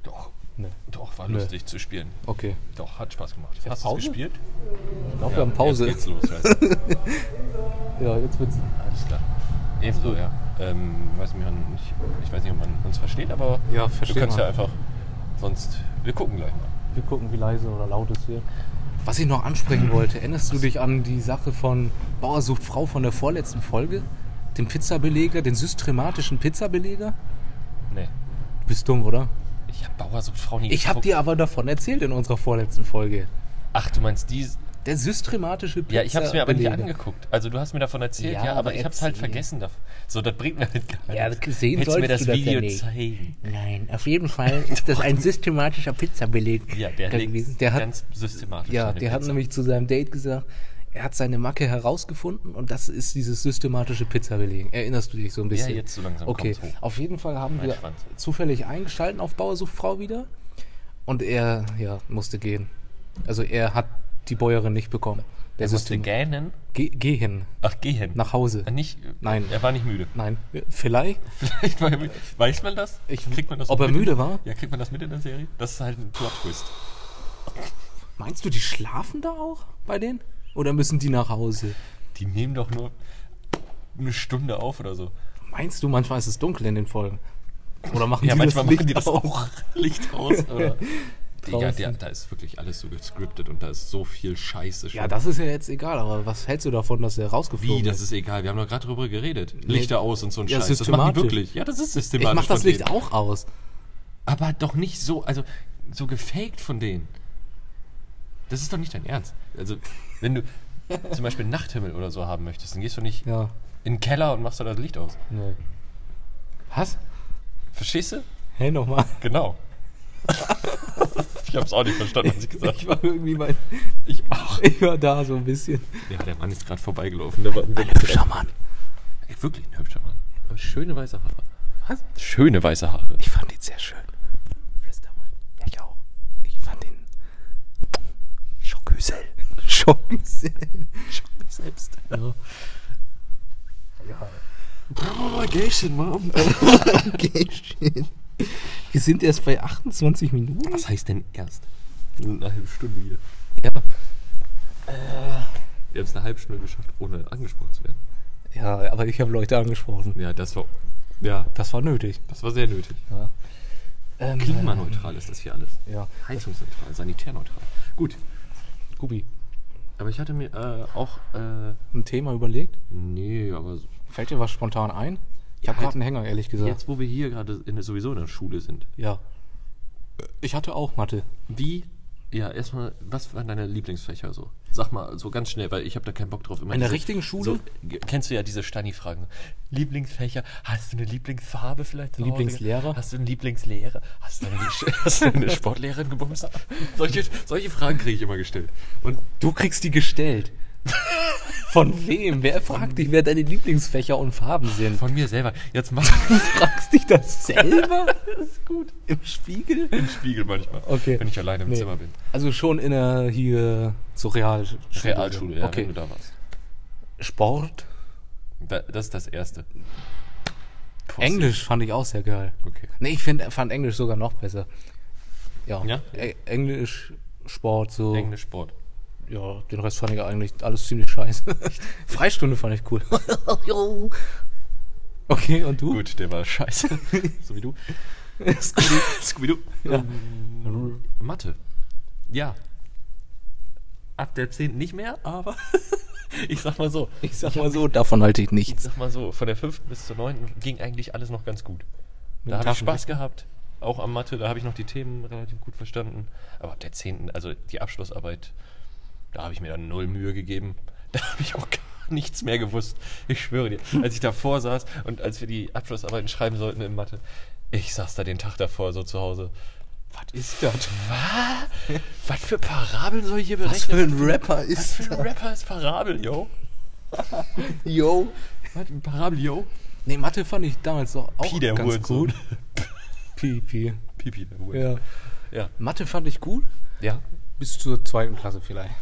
Doch. Nö. Doch, war Nee. lustig zu spielen. Okay. Doch, hat Spaß gemacht. Hast du gespielt? Ich glaube, wir haben Pause. Jetzt geht's los, weißt du. Ja, jetzt wird's. Alles klar. Ebenso, ja. Ähm, weiß nicht, nicht, ich weiß nicht, ob man uns versteht, aber Ja, du kannst man. ja einfach. Sonst. Wir gucken gleich mal. Wir gucken, wie leise oder laut es hier. Was ich noch ansprechen wollte, erinnerst du dich an die Sache von Bauer sucht Frau von der vorletzten Folge? Den Pizzabeleger, den systematischen Pizzabeleger? Nee. Du bist dumm, oder? Ich hab Bauer sucht Frau nie Ich habe dir aber davon erzählt in unserer vorletzten Folge. Ach, du meinst die. Der systematische Pizzabeleger. Ja, ich hab's mir aber nicht angeguckt. Also du hast mir davon erzählt, Ja, ja, aber, aber ich hab's halt erzähl. vergessen. So, das bringt mir halt gar Ja, nichts. sehen Hättest du mir das du das ja Video nicht. zeigen. Nein, auf jeden Fall ist das ein systematischer Pizzabeleger Ja, der gewesen. Der hat, ganz systematisch. ja, der hat Pizza. nämlich zu seinem Date gesagt, er hat seine Macke herausgefunden und das ist dieses systematische Pizzabelegen. Erinnerst du dich so ein bisschen? Ja, jetzt so langsam Okay, auf jeden Fall haben Mein wir Schwanz. zufällig eingeschalten auf Bauersuchtfrau wieder und er ja, musste gehen. Also er hat die Bäuerin nicht bekommen. Der Er musste gähnen. Geh, geh hin, Ach, gehen. nach Hause. Nicht, Nein. Er war nicht müde. Nein, vielleicht. Vielleicht war er müde. Weiß man das? Ich- kriegt man das ob er müde war? Ja, kriegt man das mit in der Serie? Das ist halt ein Plot-Twist. Meinst du, die schlafen da auch bei denen? Oder müssen die nach Hause? Die nehmen doch nur eine Stunde auf oder so. Meinst du, manchmal ist es dunkel in den Folgen? Oder machen Ja, die manchmal das Licht machen die das auch. Licht aus. Oder? Digga, der, da ist wirklich alles so gescriptet und da ist so viel Scheiße schon. Ja, das ist ja jetzt egal, aber was hältst du davon, dass er rausgeflogen Wie, das ist? egal. Wir haben doch gerade darüber geredet. Lichter aus und so ein Ja, Scheiß. Das machen die systematisch. wirklich. Ja, das ist systematisch. Ich mach das Licht auch aus. Aber doch nicht so, also so gefaked von denen. Das ist doch nicht dein Ernst. Also, wenn du zum Beispiel Nachthimmel oder so haben möchtest, dann gehst du nicht Ja. in den Keller und machst da das Licht aus. Nee. Was? Verstehst du? Hey, nochmal. Genau. Ich hab's auch nicht verstanden, was ich gesagt Ich habe. war irgendwie bei. Ich auch. Ich war da so ein bisschen. Ja, der Mann ist gerade vorbeigelaufen. Der war ein hübscher Mann. Ey, wirklich ein hübscher Mann. Aber schöne weiße Haare. Was? Schöne weiße Haare. Ich fand ihn sehr schön. Flüster mal. Ja, ich auch. Ich fand ihn. Schockhüsel. Schockhüsel. Schock mich selbst. Ja. Oh, Gäschen, Mom. Okay, schön. Wir sind erst bei 28 Minuten. Was heißt denn erst? Eine halbe Stunde hier. Ja. Wir haben es eine halbe Stunde geschafft, ohne angesprochen zu werden. Ja, aber ich habe Leute angesprochen. Ja, das war. Ja, Das war nötig. das war sehr nötig. Ja. Ähm, Klimaneutral ist das hier alles. Ja. Heizungsneutral, sanitärneutral. Gut. Gubi, Aber ich hatte mir äh, auch. Äh, ein Thema überlegt? nee, aber so- Fällt dir was spontan ein? Ich habe halt- gerade einen Hänger, ehrlich gesagt. jetzt, wo wir hier gerade sowieso in der Schule sind. Ja. Ich hatte auch Mathe. Wie. Ja, erstmal, was waren deine Lieblingsfächer so? Sag mal so ganz schnell, weil ich habe da keinen Bock drauf. Immer In der diese- richtigen Schule? So, kennst du ja diese Stani-Fragen. Lieblingsfächer, hast du eine Lieblingsfarbe vielleicht? Lieblingslehrer? Hast du einen Lieblingslehrer? Hast du eine, hast du eine Sportlehrerin gebumst? Solche, solche Fragen kriege ich immer gestellt. Und Du kriegst die gestellt. Von wem? Wer fragt dich, wer deine Lieblingsfächer und Farben sind? von mir selber. Jetzt mach Du fragst dich das selber? das ist gut. Im Spiegel? Im Spiegel manchmal. Okay. Wenn ich alleine im Nee. Zimmer bin. Also schon in der hier zur Realschule. Realschule, ja, Okay. wenn du da warst. Sport. Da, das ist das Erste. Pussy. Englisch fand ich auch sehr geil. Okay. Nee, ich find, fand Englisch sogar noch besser. Ja. Ja? Englisch, Sport, so. Englisch, Sport. Ja, den Rest fand ich eigentlich alles ziemlich scheiße. Freistunde fand ich cool. okay, und du? Gut, der war scheiße. so wie du. Scooby-Doo. Ja. Ähm, Mathe. Ja. ab der 10. nicht mehr, aber ich sag mal so. Ich sag mal so, davon halte ich Ich nichts. sag mal so, von der 5. bis zur 9. ging eigentlich alles noch ganz gut. Mit Da habe ich? Spaß gehabt. Auch am Mathe, da habe ich noch die Themen relativ gut verstanden. Aber ab der 10., also die Abschlussarbeit, da habe ich mir dann null Mühe gegeben. Da habe ich auch gar nichts mehr gewusst. Ich schwöre dir, als ich davor saß und als wir die Abschlussarbeiten schreiben sollten in Mathe, ich saß da den Tag davor so zu Hause. Was ist das? Was? Was für Parabeln soll ich hier Was berechnen? für ein Rapper Was ist für ein? Rapper ist Parabel, yo? Yo. Was, ein Parabel, yo? Nee, Mathe fand ich damals doch auch Pi, der ganz Hurensohn. gut. Pi, Pi. Pipi, der Hurensohn. Ja. Ja. Mathe fand ich gut. Ja. Bis zur zweiten Klasse vielleicht.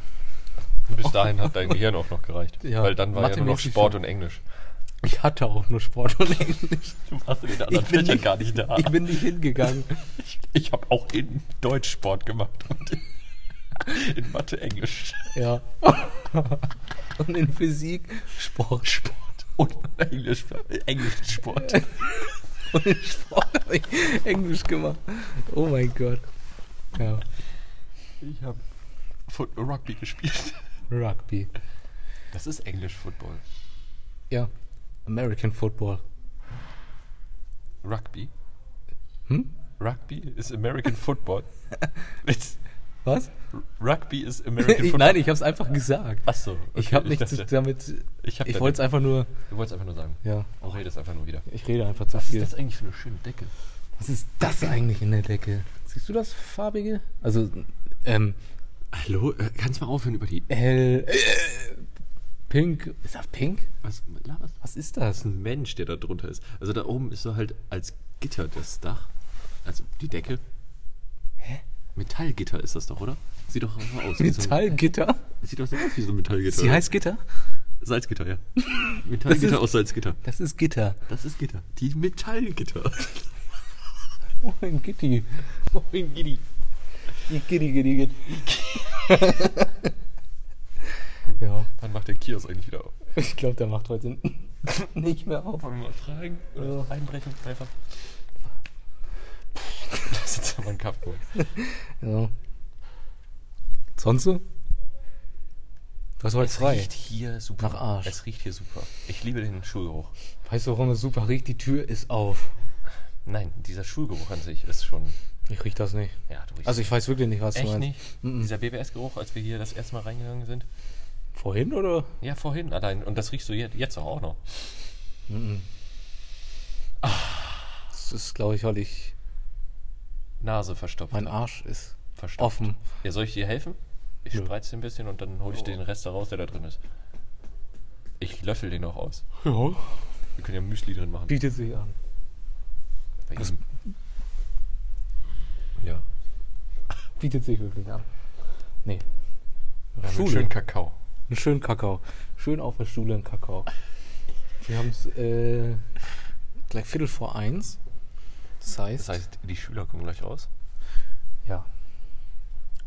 Bis dahin hat dein Gehirn auch noch gereicht. Ja, Weil dann war ja nur noch Sport und Englisch. Ich hatte auch nur Sport und Englisch. Du warst in den Ich anderen bin Fächern nicht- gar nicht da. Ich bin nicht hingegangen. Ich, ich habe auch in Deutsch Sport gemacht und in, in Mathe Englisch. Ja. Und in Physik Sport. Sport und Englisch, Englisch Sport. Und in Sport habe ich Englisch gemacht. Oh mein Gott. Ja. Ich habe Rugby gespielt. Rugby. Das ist Englisch Football. Ja. American Football. Rugby. Hm? Rugby ist American Football. Was? Rugby ist American Football. nein, ich habe es einfach gesagt. Achso. Okay, ich habe nichts damit. Ich Ich wollte es einfach nur. Du wolltest einfach nur sagen. Ja. Du redest einfach nur wieder. Ich rede einfach zu Was ist viel. das eigentlich für eine schöne Decke? Was ist das eigentlich in der Decke? Siehst du das farbige? Also, ähm, Hallo? Äh, Kannst du mal aufhören über die... hell. Äh, pink. Ist das pink? Was du? Was ist Das ist das? ein Mensch, der da drunter ist. Also da oben ist so halt als Gitter das Dach. Also die Decke. Hä? Metallgitter ist das doch, oder? Sieht doch so aus. wie So Metallgitter? ein, sieht doch so aus wie so ein Metallgitter. Sie heißt Gitter? Salzgitter, ja. Metallgitter ist- aus Salzgitter. Das ist Gitter. Das ist Gitter. Die Metallgitter. Moin Gitti. Moin. Gitti, Gitti. ja, Wann macht der Kiosk eigentlich wieder auf? ich glaube, der macht heute nicht mehr auf. Wollen wir mal fragen? Ja. einbrechen? Einfach. Das ist aber ein Kampfpunkt. Ja. Sonst so? Was war jetzt Es frei? riecht hier super. Nach Arsch. Es riecht hier super. Ich liebe den Schulgeruch. Weißt du, warum es super riecht? Die Tür ist auf. Nein, dieser Schulgeruch an sich ist schon. Ich riech das nicht. Ja, du riechst Also ich weiß wirklich nicht, was du Echt meinst. nicht? Mhm. Dieser BBS-Geruch, als wir hier das erste Mal reingegangen sind? Vorhin oder? Ja, vorhin allein. Und das riechst du jetzt, jetzt auch noch. Das ist, glaube ich, weil ich Nase verstopft. mein Arsch ist verstopft. offen. Ja, soll ich dir helfen? Ich Nö. spreiz den ein bisschen und dann hole ich den Rest da raus, der da drin ist. Ich löffel den noch aus. Ja. Wir können ja Müsli drin machen. Bietet sich an. Bei ihm. Ja. Bietet sich wirklich an. Nee. Haben Schule. schönen Kakao. Einen schönen Kakao. Schön auf der Schule ein Kakao. Wir haben es äh, gleich Viertel vor eins. Das heißt, Das heißt, die Schüler kommen gleich raus. ja.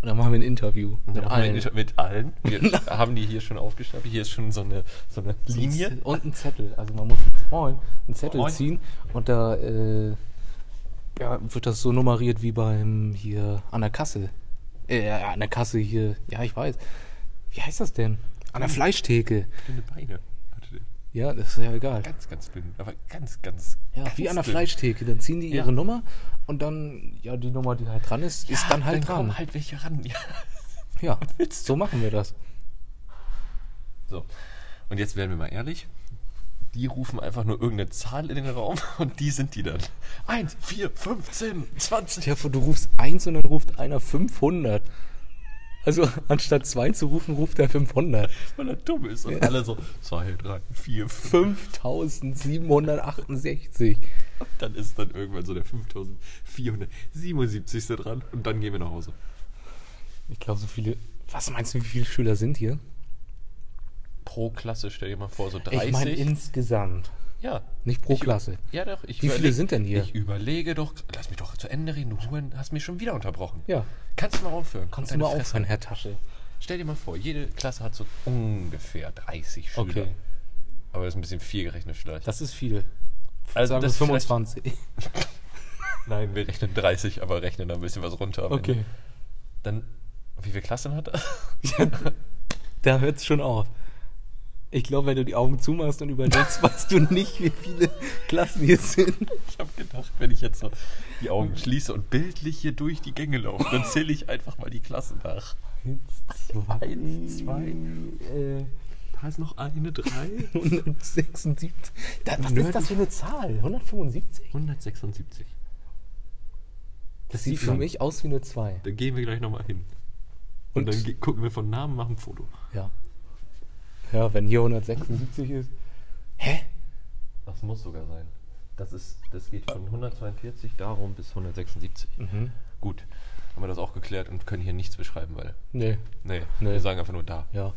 Und dann machen wir ein Interview mit dann machen wir allen. nicht- Mit allen. Wir haben die hier schon aufgestapelt. Hier ist schon so eine, so eine Linie. Und ein Zettel. Also man muss einen Zettel Moin. ziehen und da äh, ja, wird das so nummeriert wie beim hier an der Kasse. Äh, an der Kasse hier. Ja, ich weiß. Wie heißt das denn? An der Fleischtheke. Dünne Beine. hatte der. Ja, das ist ja egal. Ganz, ganz dünn. Aber ganz, ganz. Ja, ganz wie an der dünn. Fleischtheke. Dann ziehen die Ja. ihre Nummer und dann, ja, die Nummer, die halt dran ist, ist dann halt dann dran. kommen halt welche ran. Ja. ja, so machen wir das. So. Und jetzt werden wir mal ehrlich. Die rufen einfach nur irgendeine Zahl in den Raum und die sind die dann. 1, 4, 15, 20. Stell dir vor, du rufst eins und dann ruft einer 500. Also anstatt zwei zu rufen, ruft er 500. Weil er dumm ist. Und alle so 2, 3, 4, 5. 5768. Dann ist dann irgendwann so der 5477. dran und dann gehen wir nach Hause. Ich glaube, so viele. Was meinst du, wie viele Schüler sind hier? Pro Klasse, stell dir mal vor, so 30. Ich meine insgesamt. ja. Nicht pro Ich- Klasse. Ja, doch. Ich Wie viele sind denn hier? Ich überlege doch. Lass mich doch zu Ende reden. Du Huren, hast mich schon wieder unterbrochen. Ja. Kannst du mal aufhören? Kannst du mal Fresse. aufhören, Herr Tasche. Stell dir mal vor, jede Klasse hat so ungefähr 30 Schüler. Okay. Aber das ist ein bisschen viel gerechnet vielleicht. Das ist viel. also Sagen wir das ist 25. Nein, wir rechnen 30, aber rechnen da ein bisschen was runter. Okay. Ende. Dann Wie viele Klassen hat er? Da hört es schon auf. Ich glaube, wenn du die Augen zumachst und überlegst, weißt du nicht, wie viele Klassen hier sind. Ich habe gedacht, wenn ich jetzt so die Augen schließe und bildlich hier durch die Gänge laufe, dann zähle ich einfach mal die Klassen nach. Eins, zwei. äh, Da ist noch eine, drei. 176. Da, was ist das für eine Zahl? 175? 176. Das sieht sieht für mich aus wie eine 2. Dann gehen wir gleich nochmal hin. Und, Und- dann gucken wir von Namen, machen ein Foto. Ja. Ja, wenn hier 176 ist. Hä? Das muss sogar sein. Das, ist, das geht von 142 darum bis 176. Mhm. Gut, haben wir das auch geklärt und können hier nichts beschreiben, weil. Nee. Nee, Nee. wir sagen einfach nur da. Ja.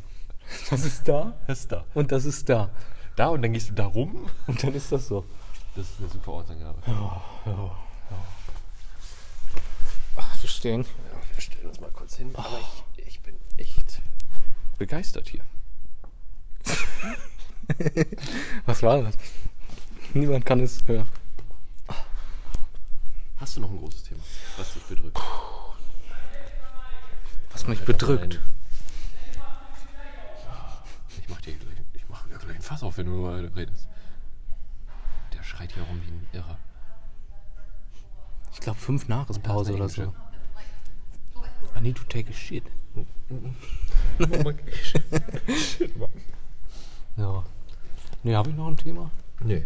Das ist da Das ist da. und das ist da. Da und dann gehst du da rum. Und dann ist das so. Das ist eine super Ortsangabe. Ja, ja, ja. Ach, verstehen. Ja, wir stellen uns mal kurz hin. Aber ich, ich bin echt begeistert hier. Was war das? Niemand kann es hören. Hast du noch ein großes Thema, was dich bedrückt? Was mich bedrückt. Ich mach dir gleich, ich mach dir gleich ein Fass auf, wenn du nur redest. Der schreit hier rum wie ein Irrer. Ich glaube, fünf Nachrispause Und da oder ist so. I need to take a shit. Ja. Nee, habe ich noch ein Thema? nee.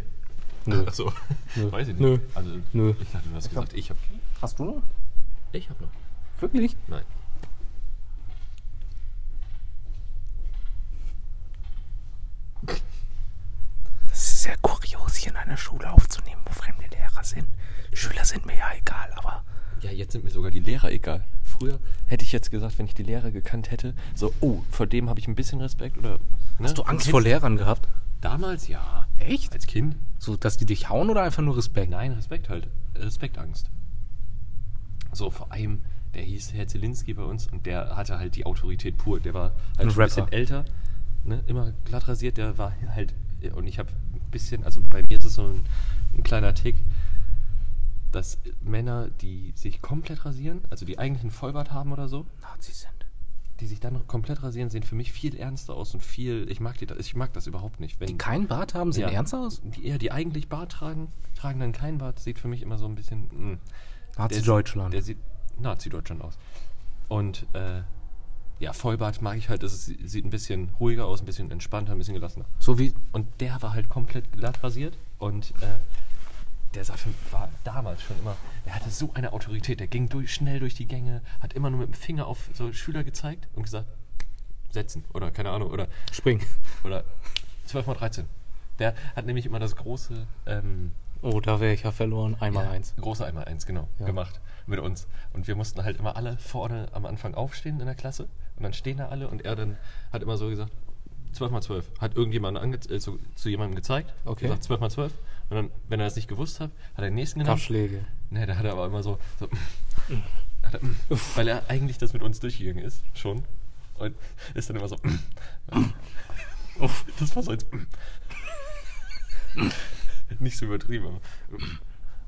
Nö. Achso. Nö. Weiß ich nicht. Nö. Also, Nö. ich dachte, du hast gesagt, ich hab. Hast du noch? Ich hab noch. Wirklich? Nein. Das ist sehr kurios, hier in einer Schule aufzunehmen, wo fremde Lehrer sind. Schüler sind mir ja egal, aber Ja, jetzt sind mir sogar die Lehrer egal. Früher hätte ich jetzt gesagt, wenn ich die Lehrer gekannt hätte, so, oh, vor dem habe ich ein bisschen Respekt oder. Ne? hast du Angst vor Lehrern gehabt? Damals ja. Echt? Als Kind? So, dass die dich hauen oder einfach nur Respekt? Nein, Respekt halt. Respektangst. So, vor allem, der hieß Herr Zielinski bei uns und der hatte halt die Autorität pur. Der war Ein halt schon ein bisschen älter, ne? immer glatt rasiert. Der war halt, und ich habe ein bisschen, also bei mir ist es so ein, ein kleiner Tick, dass Männer, die sich komplett rasieren, also die eigentlich einen Vollbart haben oder so, Nazis sind. die sich dann komplett rasieren, sehen für mich viel ernster aus und viel, ich mag die, das- ich mag das überhaupt nicht. Wenn, Die keinen Bart haben, sehen Ja. ernst aus? Die eher, die eigentlich Bart tragen, tragen dann keinen Bart. Sieht für mich immer so ein bisschen. sieht- Nazi-Deutschland. Der sieht Nazi-Deutschland aus. Und äh, ja, Vollbart mag ich halt. Das ist, sieht ein bisschen ruhiger aus, ein bisschen entspannter, ein bisschen gelassener. So wie. Und der war halt komplett glatt rasiert. Und äh, der für, war damals schon immer. Der hatte so eine Autorität. Der ging durch, schnell durch die Gänge, hat immer nur mit dem Finger auf so Schüler gezeigt und gesagt: setzen. Oder keine Ahnung. Oder Spring. oder 12 mal 13. Der hat nämlich immer das große, ähm, Oh, da wäre ich ja verloren. Einmal ja, eins. große einmal eins, genau, Ja. gemacht mit uns. Und wir mussten halt immer alle vorne am Anfang aufstehen in der Klasse. Und dann stehen da alle und er dann hat immer so gesagt, 12 mal 12. Hat irgendjemand äh, zu, zu jemandem gezeigt. Okay. Gesagt 12 mal 12. Und dann, wenn er das nicht gewusst hat, hat er den nächsten genommen. Kopfschläge. Ne, da hat er aber immer so, so er, weil er eigentlich das mit uns durchgegangen ist, schon. Und ist dann immer so, das war so jetzt, nicht so übertrieben.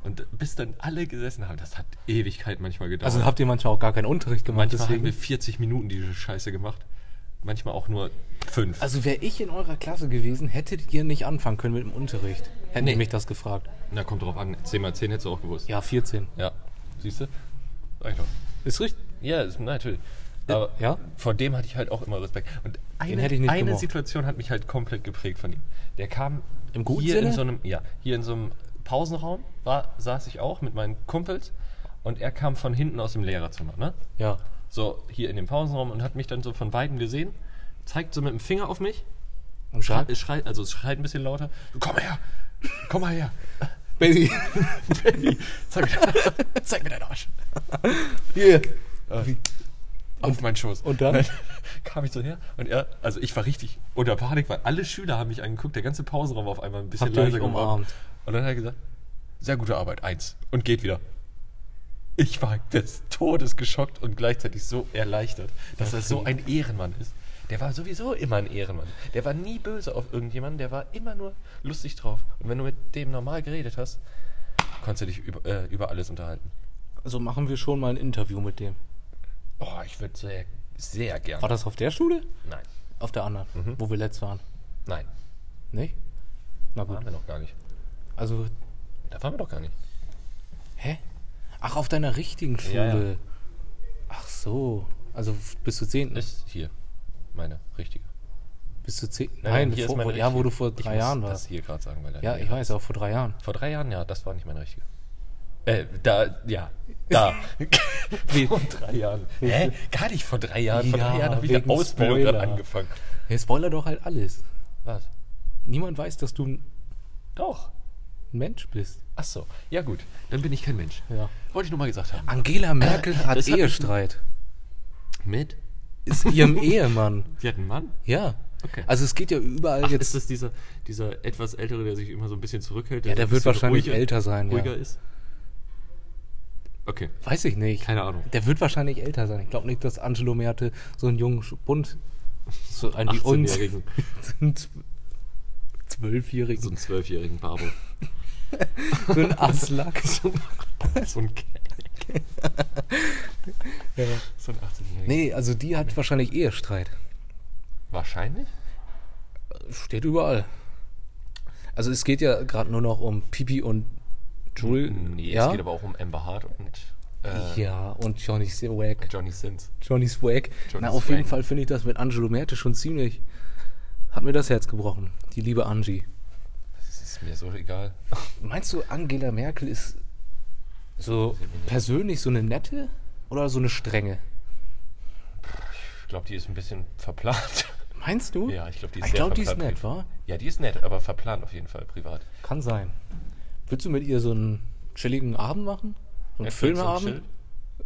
Und bis dann alle gesessen haben, das hat Ewigkeit manchmal gedauert. Also habt ihr manchmal auch gar keinen Unterricht gemacht, manchmal haben wir deswegen. 40 Minuten diese Scheiße gemacht. Manchmal auch nur fünf. Also wäre ich in eurer Klasse gewesen, hättet ihr nicht anfangen können mit dem Unterricht. Hätten Nee. mich das gefragt. Na, kommt drauf an. 10 mal 10 hättest du auch gewusst. Ja, 14. Ja. Siehst du? Doch. Ist richtig. Ja, ist, natürlich. Aber ja? vor dem hatte ich halt auch immer Respekt. Und eine, hätte ich nicht eine. Situation hat mich halt komplett geprägt von ihm. Der kam Im guten hier Sinne? in so einem, ja, hier in so einem Pausenraum war, saß ich auch mit meinen Kumpels und er kam von hinten aus dem Lehrerzimmer, ne? Ja. So hier in dem Pausenraum und hat mich dann so von weitem gesehen, zeigt so mit dem Finger auf mich, Und schreit, schreit also es schreit ein bisschen lauter, komm her, komm mal her, Baby. Baby, zeig mir, zeig mir deinen Arsch. Hier. auf meinen Schoß. und dann? kam ich so her und er, also ich war richtig unter Panik, weil alle Schüler haben mich angeguckt, der ganze Pausenraum war auf einmal ein bisschen Habt leiser geworden. Und dann hat er gesagt, sehr gute Arbeit, eins. Und geht wieder. Ich war des Todes geschockt und gleichzeitig so erleichtert, dass er so ein Ehrenmann ist. Der war sowieso immer ein Ehrenmann. Der war nie böse auf irgendjemanden, der war immer nur lustig drauf. Und wenn du mit dem normal geredet hast, konntest du dich über, äh, über alles unterhalten. Also machen wir schon mal ein Interview mit dem. Oh, ich würde sehr, sehr gern. War das auf der Schule? Nein. Auf der anderen, Mhm. wo wir letzt waren. Nein, Nicht? Na gut. waren wir noch gar nicht. Also, Da waren wir doch gar nicht. hä? Ach, auf deiner richtigen Schule. Ja, ja. Ach so. Also bis zu 10. Ist hier meine richtige. Bis zu 10. Nein, Nein, hier vor, ja, wo du vor Ich drei muss Jahren das warst. hier gerade sagen, weil Ja, ich weiß, auch vor drei Jahren. Vor drei Jahren, ja, das war nicht meine richtige. Äh, da, ja, da. vor drei Jahren. Hä? Gar nicht vor drei Jahren. Vor Ja, drei Jahren habe ich eine Ausbildung gerade angefangen. Hey, Spoiler doch halt alles. Was? Niemand weiß, dass du ein. Mensch bist. Ach so. Ja, gut. Dann bin ich kein Mensch. Ja. Wollte ich nur mal gesagt haben. Angela Merkel hat das hat Ehestreit. Mit? Ist ihrem Ehemann. Sie hat einen Mann? Ja. Okay. Also es geht ja überall Ach, jetzt. ist das dieser, dieser etwas ältere, der sich immer so ein bisschen zurückhält? Ja, so der wird wahrscheinlich ruhiger- älter sein, ja. Ruhiger ist? Okay. Weiß ich nicht. Keine Ahnung. Der wird wahrscheinlich älter sein. Ich glaube nicht, dass Angelo Merte so einen jungen Bund, so einen wie uns, 18-Jährigen. sind zwölfjährigen, So einen zwölfjährigen Barbo. so ein Aslak. so ein ja. So ein 18-Jähriger. Nee, also die hat wahrscheinlich Ehestreit. Wahrscheinlich? Steht überall. Also es geht ja gerade nur noch um Pipi und Jule. Nee, ja? es geht aber auch um Amber Hart und äh, ja, und Johnny Swag. Johnny Sins. Johnny Swag. Johnny Na, auf Swag. jeden Fall finde ich das mit Angelo Merte schon ziemlich. Hat mir das Herz gebrochen. Die liebe Angie. Ist mir so egal. Meinst du, Angela Merkel ist so persönlich so eine nette oder so eine strenge? Ich glaube, die ist ein bisschen verplant. Meinst du? Ja, ich glaube, die ist Ich glaube, die ist nett, wa? Ja, die ist nett, aber verplant auf jeden Fall privat. Kann sein. Willst du mit ihr so einen chilligen Abend machen? So einen Netflix und Filmeabend?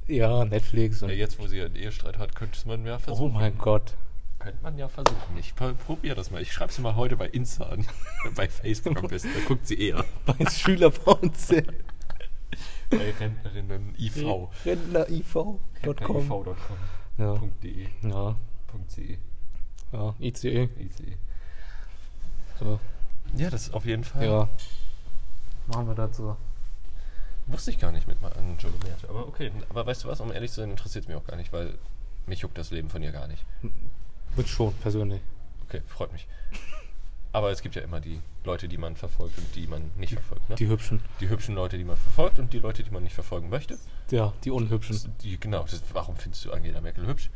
Ja, Netflix. Und Ja, jetzt, wo sie einen Ehestreit hat, könnte man ja oh versuchen. mein Gott. Könnte man ja versuchen. Ich pro- probier das mal. Ich schreibe sie mal heute bei Insta an. bei Facebook am besten. Da guckt sie eher. Bei Schülerfrauenzelt. Bei Rentnerinnen IV. Rentneriv.com. IV.com. Ja. .de. Ja. .ce. Ja, ICE. ICE. So. Ja, das ist auf jeden Fall. Ja. Machen wir so. Wusste ich gar nicht mit an Joe Merte. Aber okay. Aber weißt du was? Um ehrlich zu sein, interessiert es mich auch gar nicht, weil mich juckt das Leben von ihr gar nicht. Mit schon, persönlich. Okay, freut mich. Aber es gibt ja immer die Leute, die man verfolgt und die man nicht verfolgt. Ne? Die hübschen. Die hübschen Leute, die man verfolgt und die Leute, die man nicht verfolgen möchte. Ja, die unhübschen. Die, genau, das, warum findest du Angela Merkel hübsch?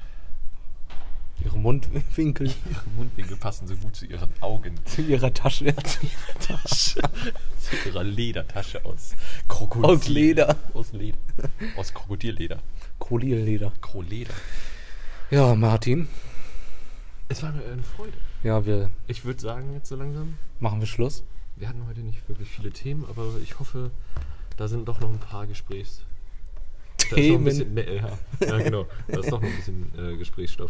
Ihre Mundwinkel Ihre Mundwinkel passen so gut zu ihren Augen. zu ihrer Tasche. Tasche. zu ihrer Ledertasche aus Krokodil. Aus Leder. Aus Leder. Aus Krokodilleder. Krokodilleder. Kroleder. Ja, Martin. Es war mir eine Freude. Ja, wir Ich würde sagen, jetzt so langsam, machen wir Schluss. wir hatten heute nicht wirklich viele Themen, aber ich hoffe, da sind doch noch ein paar Gesprächs. Da ist noch ein Themen. bisschen, nee, ja, ja, genau. Da ist doch noch ein bisschen äh, Gesprächsstoff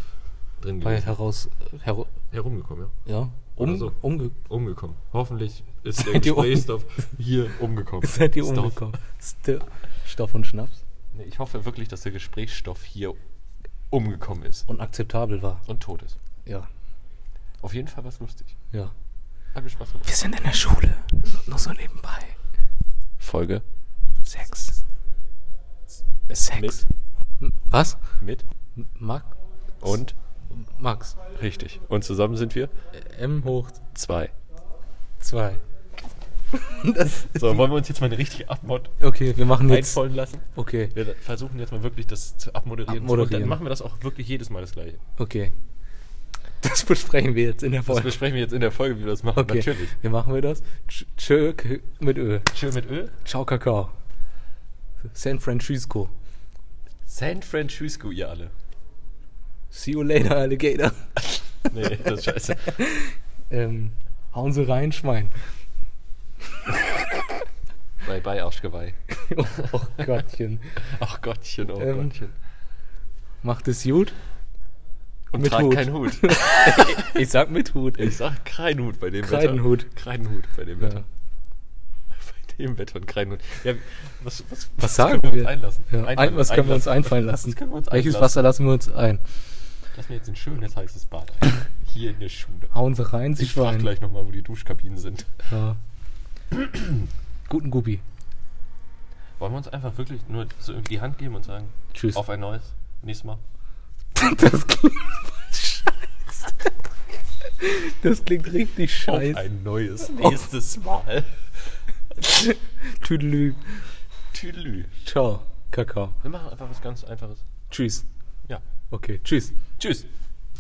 drin Bei gewesen. heraus, hero, Herumgekommen, ja. ja, um, so. umge, Umgekommen. Hoffentlich ist der Gesprächsstoff hier umgekommen. seid ihr Stoff. umgekommen. St Stoff und Schnaps Nee, ich hoffe wirklich, dass der Gesprächsstoff hier umgekommen ist und akzeptabel war. und tot ist. Ja, Auf jeden Fall war es lustig. ja. Hat mir Spaß gemacht. Wir sind in der Schule. Nur so nebenbei. Folge Sex. Sex. M- Was? Mit Max? und Max. richtig. Und zusammen sind wir M hoch zwei. 2. Das, So, wollen wir uns jetzt mal eine richtige Abmod okay, wir machen jetzt. einfallen lassen? Okay, Wir versuchen jetzt mal wirklich das zu abmoderieren. Abmoderieren. Und dann machen wir das auch wirklich jedes Mal das gleiche. okay. Das besprechen wir jetzt in der Das Folge. besprechen wir jetzt in der Folge, wie wir das machen. Okay, Natürlich. wie machen wir das? Tsch- Tschö mit Ö. Chill mit Öl. Ciao Kakao. San Francisco. San Francisco, ihr alle. See you later, Alligator. Nee, das ist scheiße. Ähm, hauen Sie rein, Schwein. Bye bye, Arschgeweih. oh Gottchen. Ach Gottchen, oh Ähm, Gottchen. Macht es gut? Und mit tragt Hut. keinen Hut. Ich sag mit Hut. Ich sag Kreinhut bei dem Kreidenhut. Wetter. Kreidenhut bei dem Ja. Wetter. Bei dem Wetter und Kreinhut. Ja, was, was, Was sagen können wir? wir? Uns einlassen? Ja, Einfallen- ein, was können wir uns einfallen lassen? Was können wir uns Welches einlassen? Wasser lassen wir uns ein? Lass mir jetzt ein schönes heißes Bad ein. Hier in der Schule. Hauen Sie rein, Sie Ich frage gleich nochmal, wo die Duschkabinen sind. Ja. Guten Guppi. Wollen wir uns einfach wirklich nur so irgendwie die Hand geben und sagen, Tschüss. auf ein neues, nächstes Mal? Das klingt scheiße. Das klingt richtig Auf scheiße. ein neues nächstes Mal. Tüdelü. Tüdelü. Ciao. Kakao. Wir machen einfach was ganz Einfaches. Tschüss. Ja. Okay, tschüss. Tschüss.